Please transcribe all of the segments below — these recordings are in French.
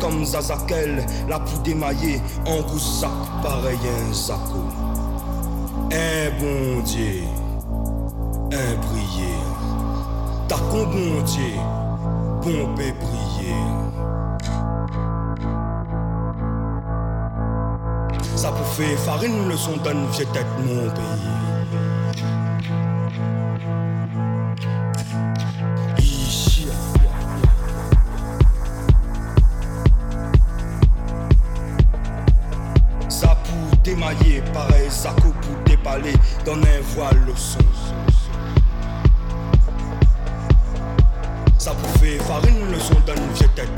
Comme Zazakel, la poudre démaillée en goussac, pareil un zaco. Un bon Dieu, un prière. T'as con bon Dieu, bon prière. Ça pour faire farine le son d'un vieux tête mon pays. Pareil, pour déballer, dans un voile le son. Ça pour faire farine le son d'un vieux tête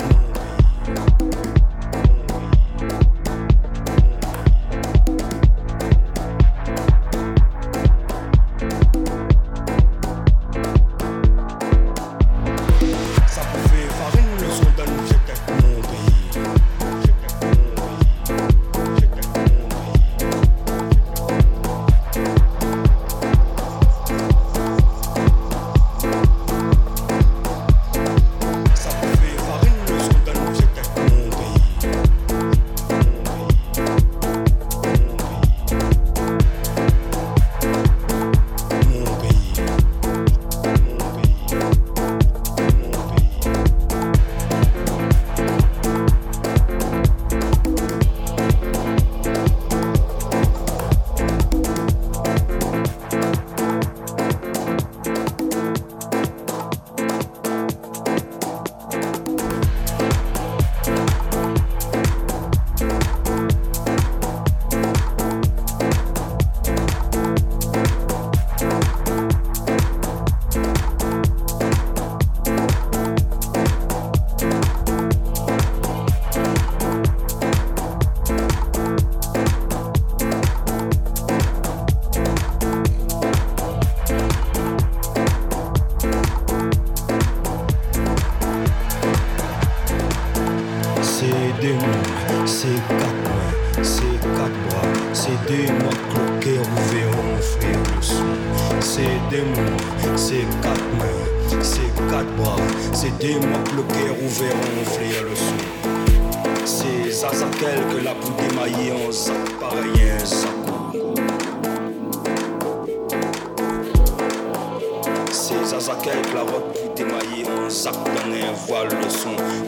des mots cloqués ouverts offrir le son. C'est ça, ça que la poudre émaillée en sac pareil, un sac. C'est ça, que la robe tout émaillée en sac dans un voile le son.